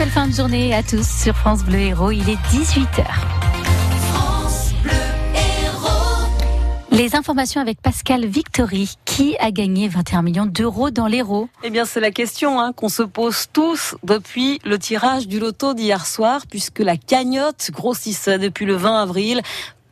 belle fin de journée à tous sur France Bleu Héros. Il est 18h. Les informations avec Pascal Victory. Qui a gagné 21 millions d'euros dans l'Hérault? Eh bien, c'est la question hein, qu'on se pose tous depuis le tirage du loto d'hier soir, puisque la cagnotte grossissait depuis le 20 avril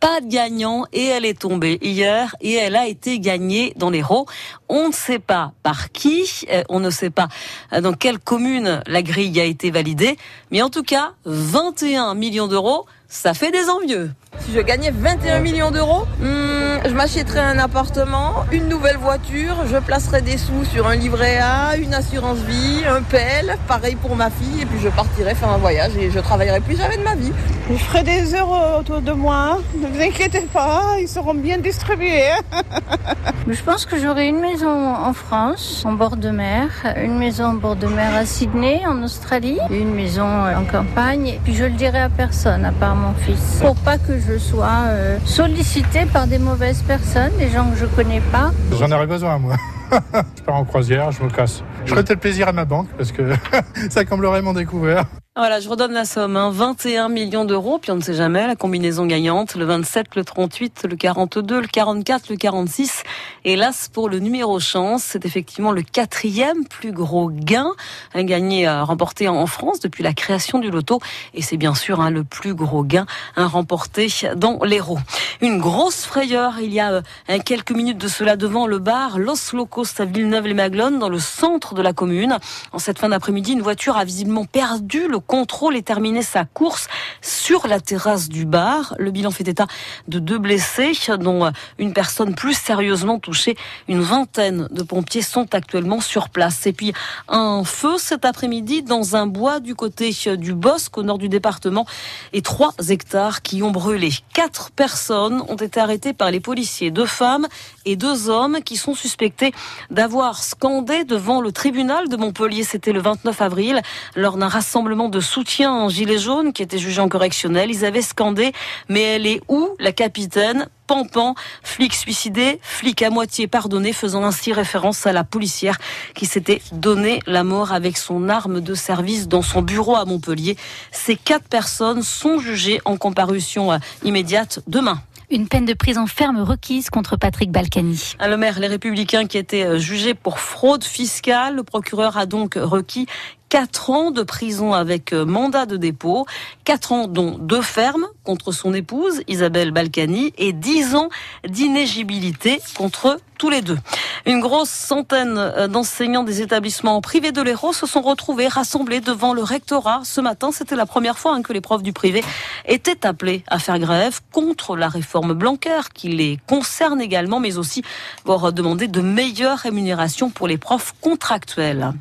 pas de gagnant et elle est tombée hier et elle a été gagnée dans l'Hérault. On ne sait pas par qui, euh, on ne sait pas euh, dans quelle commune la grille a été validée, mais en tout cas, 21 millions d'euros, ça fait des envieux. Si je gagnais 21 millions d'euros, hmm, je m'achèterais un appartement, une nouvelle voiture, je placerais des sous sur un livret A, une assurance vie, un PEL, pareil pour ma fille, et puis je partirais faire un voyage et je travaillerai plus jamais de ma vie. Je ferai des euros autour de moi, ne vous inquiétez pas, ils seront bien distribués. je pense que j'aurai une maison en France, en bord de mer, une maison en bord de mer à Sydney, en Australie, une maison en campagne, et puis je le dirai à personne, à part mon fils, pour pas que je sois euh, sollicité par des mauvaises personnes, des gens que je connais pas. J'en aurais besoin, moi. je pars en croisière, je me casse. Je ferai peut-être plaisir à ma banque parce que ça comblerait mon découvert. Voilà, je redonne la somme, 21 hein. millions d'euros, puis on ne sait jamais, la combinaison gagnante, le 27, le 38, le 42, le 44, le 46. Hélas, pour le numéro chance, c'est effectivement le quatrième plus gros gain, un gagné remporté en France depuis la création du loto, et c'est bien sûr hein, le plus gros gain remporté dans l'Hérault. Une grosse frayeur, il y a euh, quelques minutes de cela devant le bar Los Locos à Villeneuve-les-Maglones, dans le centre de la commune. En cette fin d'après-midi, une voiture a visiblement perdu le contrôle et terminé sa course sur la terrasse du bar. Le bilan fait état de deux blessés, dont une personne plus sérieusement touchée. Une vingtaine de pompiers sont actuellement sur place. Et puis un feu cet après-midi dans un bois du côté du Bosque, au nord du département, et trois hectares qui ont brûlé. Quatre personnes ont été arrêtées par les policiers, deux femmes et deux hommes qui sont suspectés d'avoir scandé devant le tribunal de Montpellier. C'était le 29 avril, lors d'un rassemblement de soutien en gilet jaune qui était jugé en correctionnel. Ils avaient scandé Mais elle est où la capitaine? Pampan, flic suicidé, flic à moitié pardonné, faisant ainsi référence à la policière qui s'était donné la mort avec son arme de service dans son bureau à Montpellier. Ces quatre personnes sont jugées en comparution euh, immédiate demain. Une peine de prison ferme requise contre Patrick Balkany. Le maire, les républicains qui étaient euh, jugés pour fraude fiscale, le procureur a donc requis 4 ans de prison avec euh, mandat de dépôt, 4 ans dont deux fermes contre son épouse Isabelle Balkany et 10 ans d'inégibilité contre tous les deux. Une grosse centaine euh, d'enseignants des établissements privés de l'Hérault se sont retrouvés rassemblés devant le rectorat ce matin. C'était la première fois hein, que les profs du privé étaient appelés à faire grève contre la réforme Blanquer qui les concerne également, mais aussi pour demander de meilleures rémunérations pour les profs contractuels.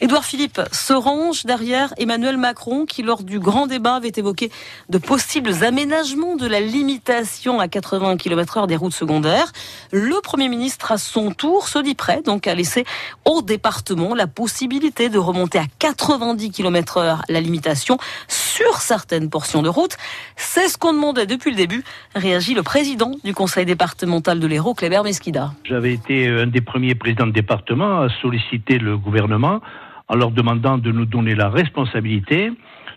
Édouard Philippe se range derrière Emmanuel Macron qui, lors du grand débat, avait évoqué de possibles aménagements de la limitation à 80 km heure des routes secondaires. Le Premier ministre, à son tour, se dit prêt donc à laisser au département la possibilité de remonter à 90 km heure la limitation sur certaines portions de route. C'est ce qu'on demandait depuis le début, réagit le président du conseil départemental de l'Hérault, Kléber Mesquida. J'avais été un des premiers présidents de département à solliciter le gouvernement en leur demandant de nous donner la responsabilité,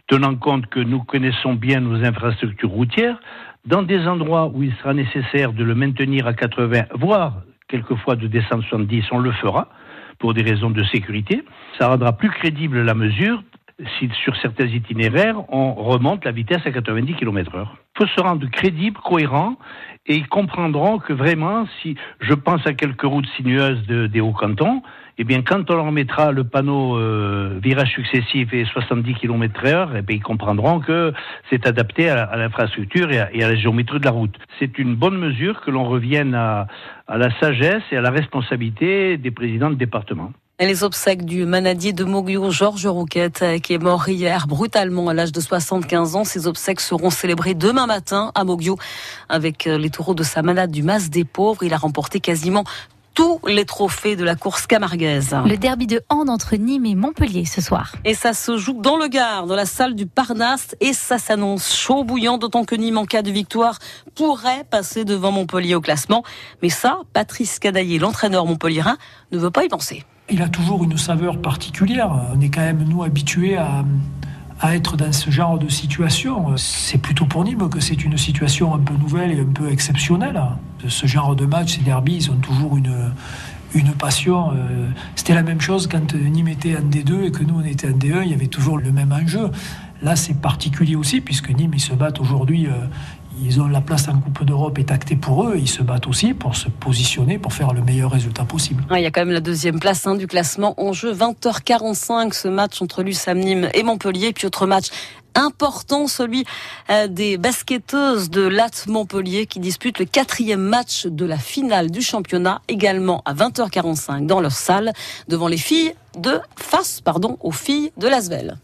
tenant compte que nous connaissons bien nos infrastructures routières, dans des endroits où il sera nécessaire de le maintenir à 80, voire quelquefois de descendre 70, on le fera pour des raisons de sécurité. Ça rendra plus crédible la mesure sur certains itinéraires, on remonte la vitesse à 90 km heure. Il faut se rendre crédible, cohérent, et ils comprendront que vraiment, si je pense à quelques routes sinueuses des hauts-cantons, eh bien, quand on leur mettra le panneau euh, virage successif et 70 km heure, eh bien, ils comprendront que c'est adapté à, l'infrastructure et, à la géométrie de la route. C'est une bonne mesure que l'on revienne à la sagesse et à la responsabilité des présidents de département. Les obsèques du manadier de Moguio, Georges Rouquette, qui est mort hier brutalement à l'âge de 75 ans. Ces obsèques seront célébrées demain matin à Moguio avec les taureaux de sa manade du Mas des Pauvres. Il a remporté quasiment tous les trophées de la course camarguaise. Le derby de hand entre Nîmes et Montpellier ce soir. Et ça se joue dans le Gard, dans la salle du Parnasse, et ça s'annonce chaud bouillant, d'autant que Nîmes, en cas de victoire, pourrait passer devant Montpellier au classement. Mais ça, Patrice Cadaillé, l'entraîneur montpelliérain, ne veut pas y penser. Il a toujours une saveur particulière. On est quand même, nous, habitués à à être dans ce genre de situation. C'est plutôt pour Nîmes que c'est une situation un peu nouvelle et un peu exceptionnelle. Ce genre de match, ces derbies, ils ont toujours une, une passion. Euh, c'était la même chose quand Nîmes était en D2 et que nous on était en D1, il y avait toujours le même enjeu. Là, c'est particulier aussi, puisque Nîmes, ils se battent aujourd'hui, euh, ils ont la place en Coupe d'Europe est actée pour eux, ils se battent aussi pour se positionner, pour faire le meilleur résultat possible. il y a quand même la deuxième place hein, du classement en jeu, 20h45, ce match entre l'USAM Nîmes et Montpellier, puis autre match important, celui euh, des basketteuses de Latte Montpellier qui disputent le quatrième match de la finale du championnat, également à 20h45 dans leur salle, devant les filles de face, pardon, aux filles de Lasvel.